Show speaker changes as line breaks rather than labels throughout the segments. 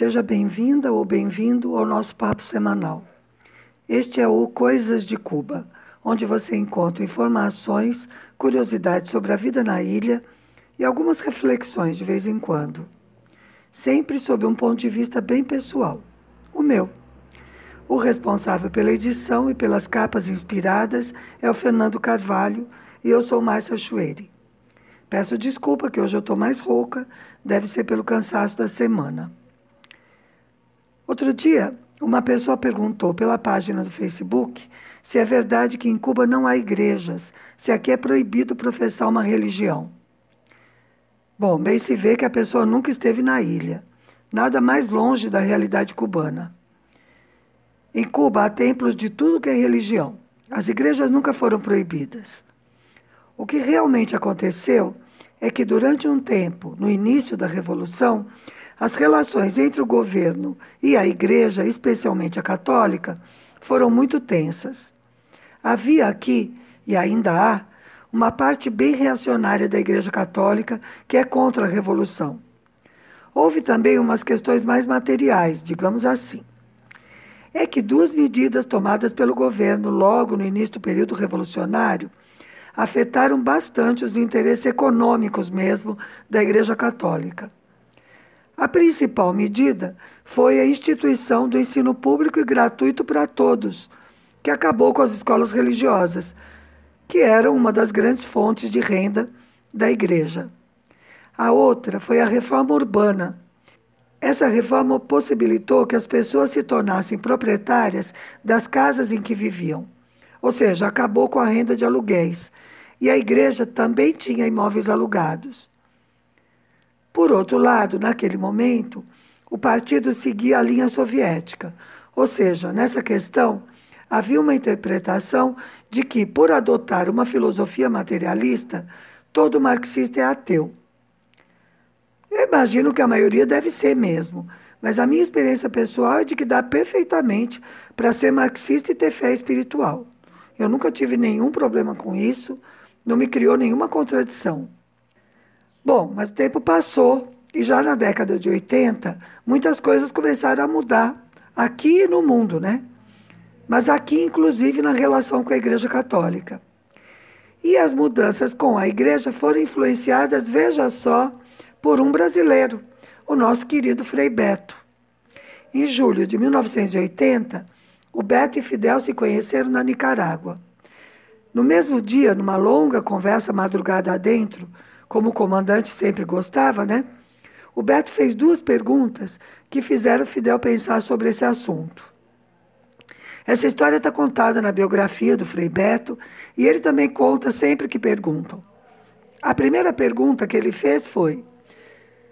Seja bem-vinda ou bem-vindo ao nosso papo semanal. Este é o Coisas de Cuba, onde você encontra informações, curiosidades sobre a vida na ilha e algumas reflexões de vez em quando. Sempre sob um ponto de vista bem pessoal, o meu. O responsável pela edição e pelas capas inspiradas é o Fernando Carvalho e eu sou Márcia Chueire. Peço desculpa que hoje eu estou mais rouca, deve ser pelo cansaço da semana. Outro dia, uma pessoa perguntou pela página do Facebook se é verdade que em Cuba não há igrejas, se aqui é proibido professar uma religião. Bom, bem se vê que a pessoa nunca esteve na ilha, nada mais longe da realidade cubana. Em Cuba há templos de tudo que é religião. As igrejas nunca foram proibidas. O que realmente aconteceu é que durante um tempo, no início da Revolução, as relações entre o governo e a igreja, especialmente a católica, foram muito tensas. Havia aqui, e ainda há, uma parte bem reacionária da Igreja Católica que é contra a Revolução. Houve também umas questões mais materiais, digamos assim. É que duas medidas tomadas pelo governo logo no início do período revolucionário afetaram bastante os interesses econômicos mesmo da Igreja Católica. A principal medida foi a instituição do ensino público e gratuito para todos, que acabou com as escolas religiosas, que eram uma das grandes fontes de renda da igreja. A outra foi a reforma urbana. Essa reforma possibilitou que as pessoas se tornassem proprietárias das casas em que viviam, ou seja, acabou com a renda de aluguéis. E a igreja também tinha imóveis alugados. Por outro lado, naquele momento, o partido seguia a linha soviética, ou seja, nessa questão, havia uma interpretação de que, por adotar uma filosofia materialista, todo marxista é ateu. Eu imagino que a maioria deve ser mesmo, mas a minha experiência pessoal é de que dá perfeitamente para ser marxista e ter fé espiritual. Eu nunca tive nenhum problema com isso, não me criou nenhuma contradição. Bom, mas o tempo passou e já na década de 80, muitas coisas começaram a mudar aqui no mundo, né? Mas aqui, inclusive, na relação com a Igreja Católica. E as mudanças com a Igreja foram influenciadas, veja só, por um brasileiro, o nosso querido Frei Beto. Em julho de 1980, o Beto e Fidel se conheceram na Nicarágua. No mesmo dia, numa longa conversa madrugada adentro, como o comandante sempre gostava, né? O Beto fez duas perguntas que fizeram Fidel pensar sobre esse assunto. Essa história está contada na biografia do Frei Beto e ele também conta sempre que perguntam. A primeira pergunta que ele fez foi: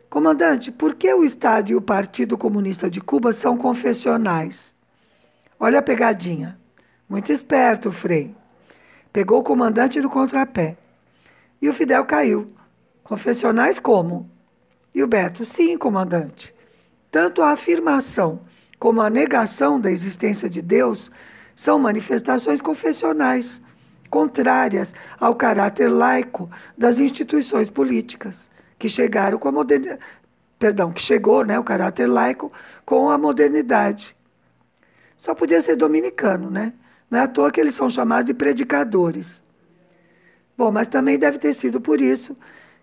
Comandante, por que o Estado e o Partido Comunista de Cuba são confessionais? Olha a pegadinha. Muito esperto, Frei. Pegou o comandante no contrapé. E o Fidel caiu. Confessionais como? E o Beto, sim, comandante. Tanto a afirmação como a negação da existência de Deus são manifestações confessionais, contrárias ao caráter laico das instituições políticas, que chegaram com a modernidade. Perdão, que chegou, né, o caráter laico com a modernidade. Só podia ser dominicano, né? Não é à toa que eles são chamados de predicadores. Bom, mas também deve ter sido por isso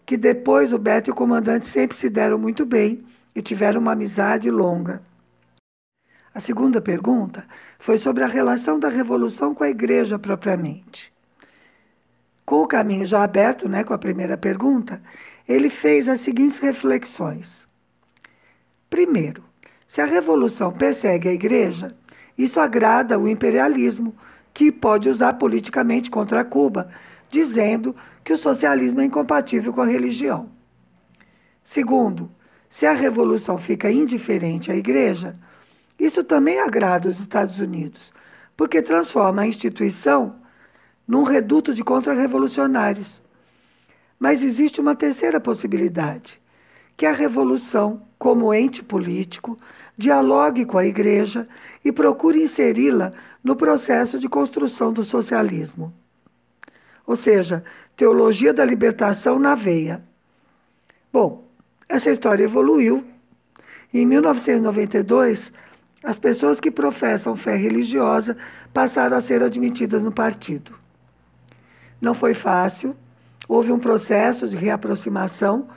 que depois o Beto e o comandante sempre se deram muito bem e tiveram uma amizade longa. A segunda pergunta foi sobre a relação da revolução com a igreja propriamente. Com o caminho já aberto, né, com a primeira pergunta, ele fez as seguintes reflexões. Primeiro, se a revolução persegue a igreja, isso agrada o imperialismo, que pode usar politicamente contra Cuba, dizendo que o socialismo é incompatível com a religião. Segundo, se a revolução fica indiferente à igreja, isso também agrada os Estados Unidos, porque transforma a instituição num reduto de contra-revolucionários. Mas existe uma terceira possibilidade, que a revolução, como ente político, dialogue com a igreja e procure inseri-la no processo de construção do socialismo ou seja, teologia da libertação na veia. Bom, essa história evoluiu em 1992, as pessoas que professam fé religiosa passaram a ser admitidas no partido. Não foi fácil, houve um processo de reaproximação,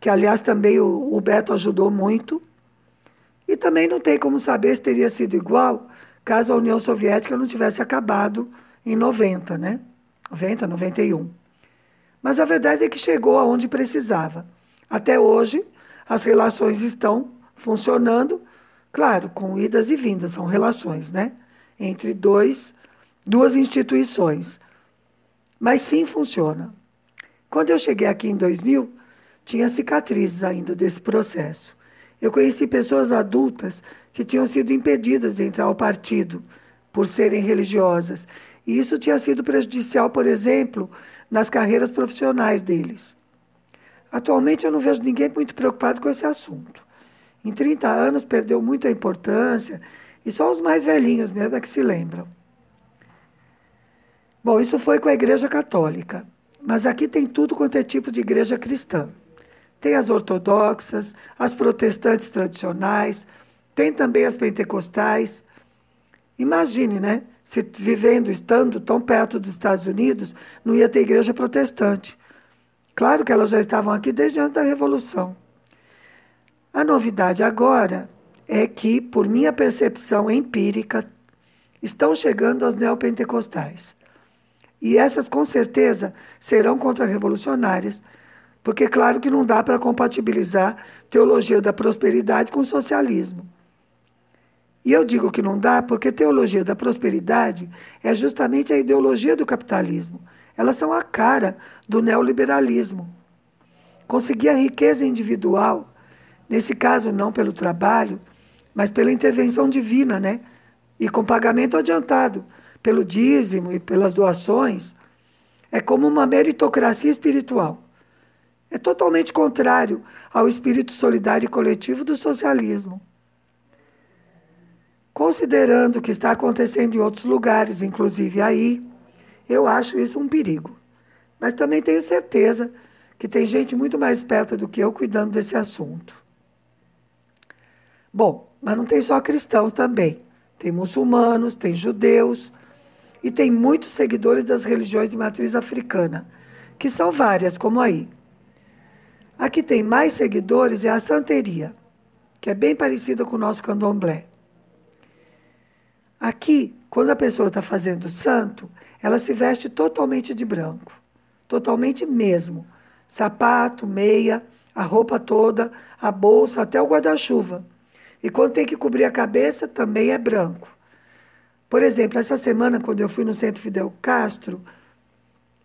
que aliás também o, o Beto ajudou muito, e também não tem como saber se teria sido igual caso a União Soviética não tivesse acabado em 90, né? 90, 91. Mas a verdade é que chegou aonde precisava. Até hoje, as relações estão funcionando, claro, com idas e vindas, são relações, né? Entre dois, duas instituições. Mas sim funciona. Quando eu cheguei aqui em 2000, tinha cicatrizes ainda desse processo. Eu conheci pessoas adultas que tinham sido impedidas de entrar ao partido por serem religiosas. E isso tinha sido prejudicial, por exemplo, nas carreiras profissionais deles. Atualmente eu não vejo ninguém muito preocupado com esse assunto. Em 30 anos perdeu muito a importância e só os mais velhinhos mesmo é que se lembram. Bom, isso foi com a Igreja Católica, mas aqui tem tudo quanto é tipo de igreja cristã. Tem as ortodoxas, as protestantes tradicionais, tem também as pentecostais. Imagine, né? Se vivendo, estando tão perto dos Estados Unidos, não ia ter igreja protestante. Claro que elas já estavam aqui desde antes da Revolução. A novidade agora é que, por minha percepção empírica, estão chegando as neopentecostais. E essas, com certeza, serão contra-revolucionárias, porque, claro, que não dá para compatibilizar teologia da prosperidade com socialismo. E eu digo que não dá porque teologia da prosperidade é justamente a ideologia do capitalismo. Elas são a cara do neoliberalismo. Conseguir a riqueza individual, nesse caso não pelo trabalho, mas pela intervenção divina, né? E com pagamento adiantado, pelo dízimo e pelas doações, é como uma meritocracia espiritual. É totalmente contrário ao espírito solidário e coletivo do socialismo. Considerando o que está acontecendo em outros lugares, inclusive aí, eu acho isso um perigo. Mas também tenho certeza que tem gente muito mais esperta do que eu cuidando desse assunto. Bom, mas não tem só cristãos também. Tem muçulmanos, tem judeus e tem muitos seguidores das religiões de matriz africana, que são várias, como aí. A que tem mais seguidores é a santeria, que é bem parecida com o nosso candomblé. Aqui, quando a pessoa está fazendo santo, ela se veste totalmente de branco, totalmente mesmo. Sapato, meia, a roupa toda, a bolsa, até o guarda-chuva. E quando tem que cobrir a cabeça, também é branco. Por exemplo, essa semana, quando eu fui no Centro Fidel Castro,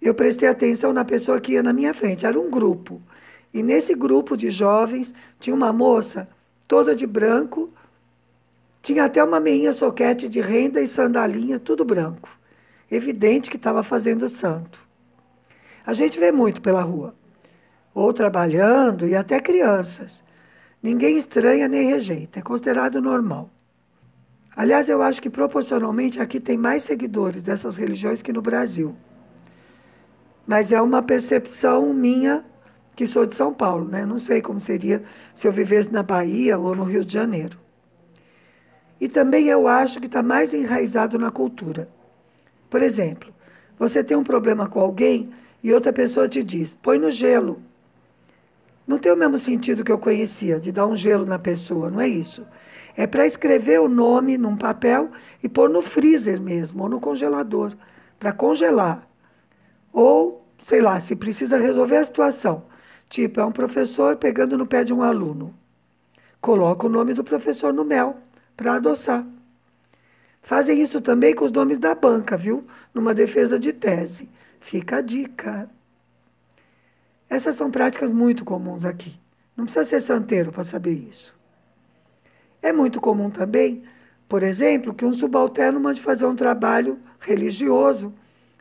eu prestei atenção na pessoa que ia na minha frente. Era um grupo. E nesse grupo de jovens tinha uma moça toda de branco, tinha até uma meinha soquete de renda e sandalinha, tudo branco. Evidente que estava fazendo santo. A gente vê muito pela rua, ou trabalhando e até crianças. Ninguém estranha nem rejeita, é considerado normal. Aliás, eu acho que proporcionalmente aqui tem mais seguidores dessas religiões que no Brasil. Mas é uma percepção minha que sou de São Paulo, né? Não sei como seria se eu vivesse na Bahia ou no Rio de Janeiro. E também eu acho que está mais enraizado na cultura. Por exemplo, você tem um problema com alguém e outra pessoa te diz: põe no gelo. Não tem o mesmo sentido que eu conhecia, de dar um gelo na pessoa, não é isso. É para escrever o nome num papel e pôr no freezer mesmo, ou no congelador, para congelar. Ou, sei lá, se precisa resolver a situação. Tipo, é um professor pegando no pé de um aluno. Coloca o nome do professor no mel para adoçar. Fazem isso também com os nomes da banca, viu? Numa defesa de tese. Fica a dica. Essas são práticas muito comuns aqui. Não precisa ser santeiro para saber isso. É muito comum também, por exemplo, que um subalterno mande fazer um trabalho religioso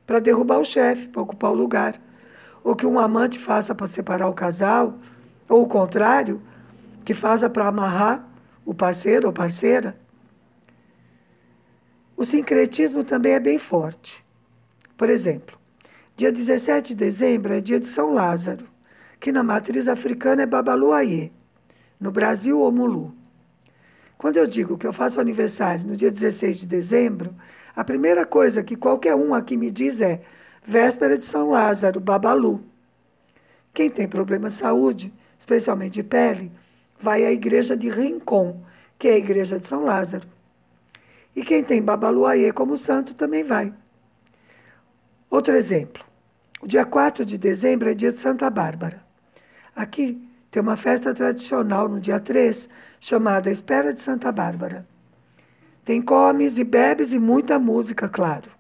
para derrubar o chefe, para ocupar o lugar ou que um amante faça para separar o casal, ou o contrário, que faça para amarrar o parceiro ou parceira. O sincretismo também é bem forte. Por exemplo, dia 17 de dezembro é dia de São Lázaro, que na matriz africana é Babaluayê. no Brasil ou Mulu. Quando eu digo que eu faço aniversário no dia 16 de dezembro, a primeira coisa que qualquer um aqui me diz é véspera de São Lázaro, Babalu. Quem tem problema de saúde, especialmente de pele, vai à igreja de Rincon, que é a igreja de São Lázaro. E quem tem Babaluayê como santo também vai. Outro exemplo. O dia 4 de dezembro é dia de Santa Bárbara. Aqui tem uma festa tradicional no dia 3, chamada Espera de Santa Bárbara. Tem comes e bebes e muita música, claro.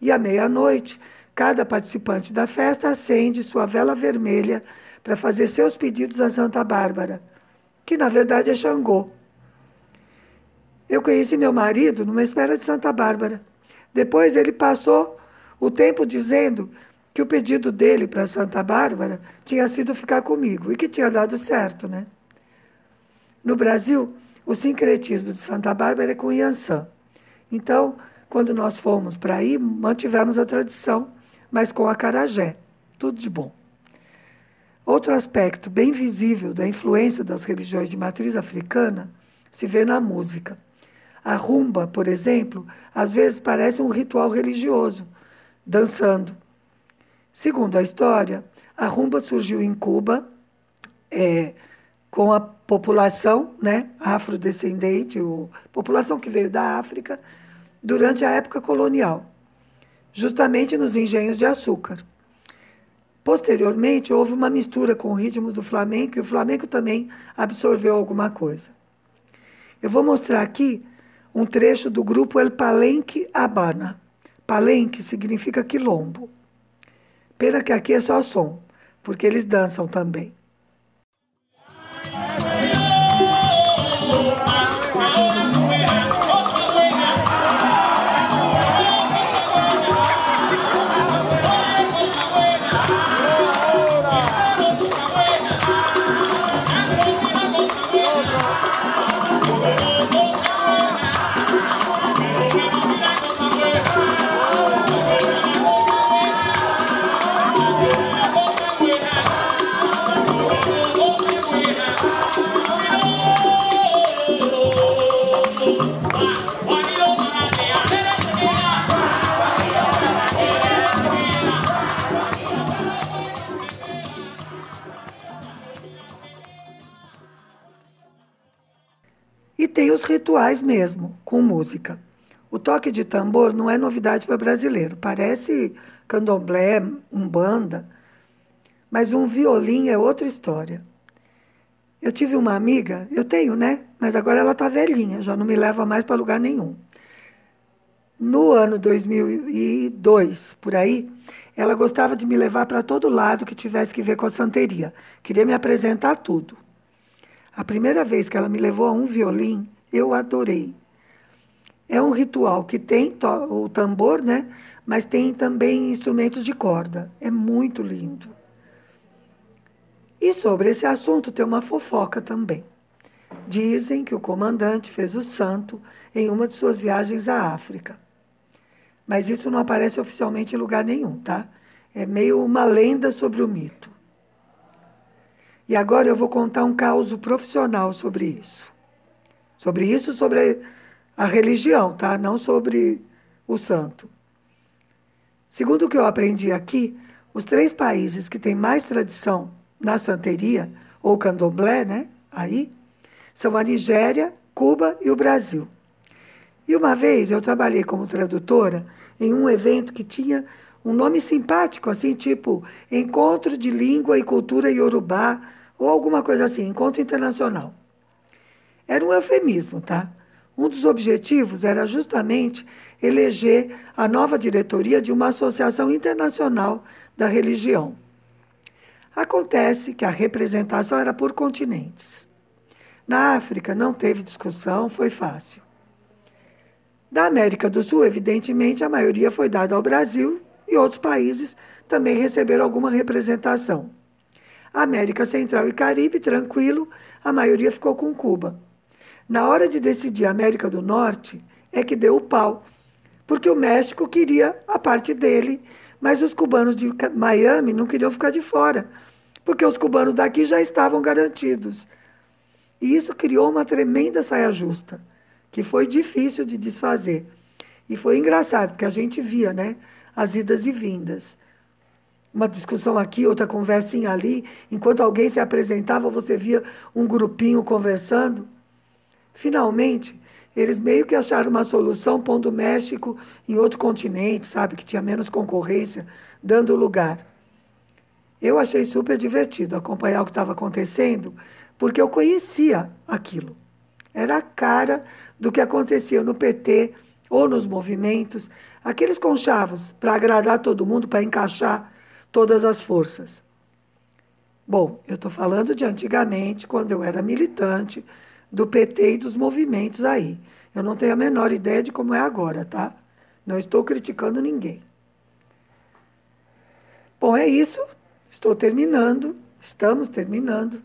E à meia-noite, cada participante da festa acende sua vela vermelha para fazer seus pedidos a Santa Bárbara, que na verdade é Xangô. Eu conheci meu marido numa espera de Santa Bárbara. Depois ele passou o tempo dizendo que o pedido dele para Santa Bárbara tinha sido ficar comigo e que tinha dado certo, né? No Brasil, o sincretismo de Santa Bárbara é com Yansan. Então, quando nós fomos para aí, mantivemos a tradição, mas com a carajé. Tudo de bom. Outro aspecto bem visível da influência das religiões de matriz africana se vê na música. A rumba, por exemplo, às vezes parece um ritual religioso, dançando. Segundo a história, a rumba surgiu em Cuba é, com a população né, afrodescendente, ou população que veio da África, durante a época colonial, justamente nos engenhos de açúcar. Posteriormente, houve uma mistura com o ritmo do flamenco e o flamenco também absorveu alguma coisa. Eu vou mostrar aqui um trecho do grupo El Palenque Habana. Palenque significa quilombo. Pena que aqui é só som, porque eles dançam também. Rituais mesmo, com música. O toque de tambor não é novidade para brasileiro, parece candomblé, umbanda, mas um violino é outra história. Eu tive uma amiga, eu tenho, né? Mas agora ela está velhinha, já não me leva mais para lugar nenhum. No ano 2002, por aí, ela gostava de me levar para todo lado que tivesse que ver com a santeria. Queria me apresentar tudo. A primeira vez que ela me levou a um violino, eu adorei. É um ritual que tem o tambor, né? Mas tem também instrumentos de corda. É muito lindo. E sobre esse assunto tem uma fofoca também. Dizem que o comandante fez o santo em uma de suas viagens à África. Mas isso não aparece oficialmente em lugar nenhum, tá? É meio uma lenda sobre o mito. E agora eu vou contar um caso profissional sobre isso. Sobre isso, sobre a religião, tá? Não sobre o santo. Segundo o que eu aprendi aqui, os três países que têm mais tradição na santeria, ou candomblé, né? Aí, são a Nigéria, Cuba e o Brasil. E uma vez eu trabalhei como tradutora em um evento que tinha um nome simpático, assim, tipo Encontro de Língua e Cultura Yorubá ou alguma coisa assim, encontro internacional. Era um eufemismo, tá? Um dos objetivos era justamente eleger a nova diretoria de uma associação internacional da religião. Acontece que a representação era por continentes. Na África não teve discussão, foi fácil. Da América do Sul, evidentemente, a maioria foi dada ao Brasil e outros países também receberam alguma representação. América Central e Caribe, tranquilo, a maioria ficou com Cuba. Na hora de decidir a América do Norte, é que deu o pau, porque o México queria a parte dele, mas os cubanos de Miami não queriam ficar de fora, porque os cubanos daqui já estavam garantidos. E isso criou uma tremenda saia justa, que foi difícil de desfazer. E foi engraçado, porque a gente via, né, as idas e vindas. Uma discussão aqui, outra conversinha ali. Enquanto alguém se apresentava, você via um grupinho conversando. Finalmente, eles meio que acharam uma solução pondo o México em outro continente, sabe, que tinha menos concorrência, dando lugar. Eu achei super divertido acompanhar o que estava acontecendo, porque eu conhecia aquilo. Era a cara do que acontecia no PT ou nos movimentos, aqueles conchavos para agradar todo mundo, para encaixar todas as forças. Bom, eu estou falando de antigamente, quando eu era militante, do PT e dos movimentos aí. Eu não tenho a menor ideia de como é agora, tá? Não estou criticando ninguém. Bom, é isso. Estou terminando. Estamos terminando.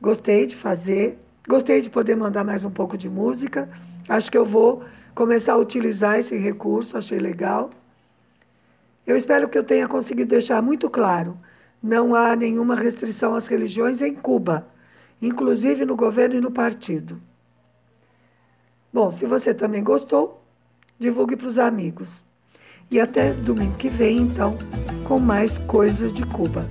Gostei de fazer. Gostei de poder mandar mais um pouco de música. Acho que eu vou começar a utilizar esse recurso. Achei legal. Eu espero que eu tenha conseguido deixar muito claro: não há nenhuma restrição às religiões em Cuba inclusive no governo e no partido. Bom, se você também gostou, divulgue para os amigos. E até domingo que vem, então, com mais coisas de Cuba.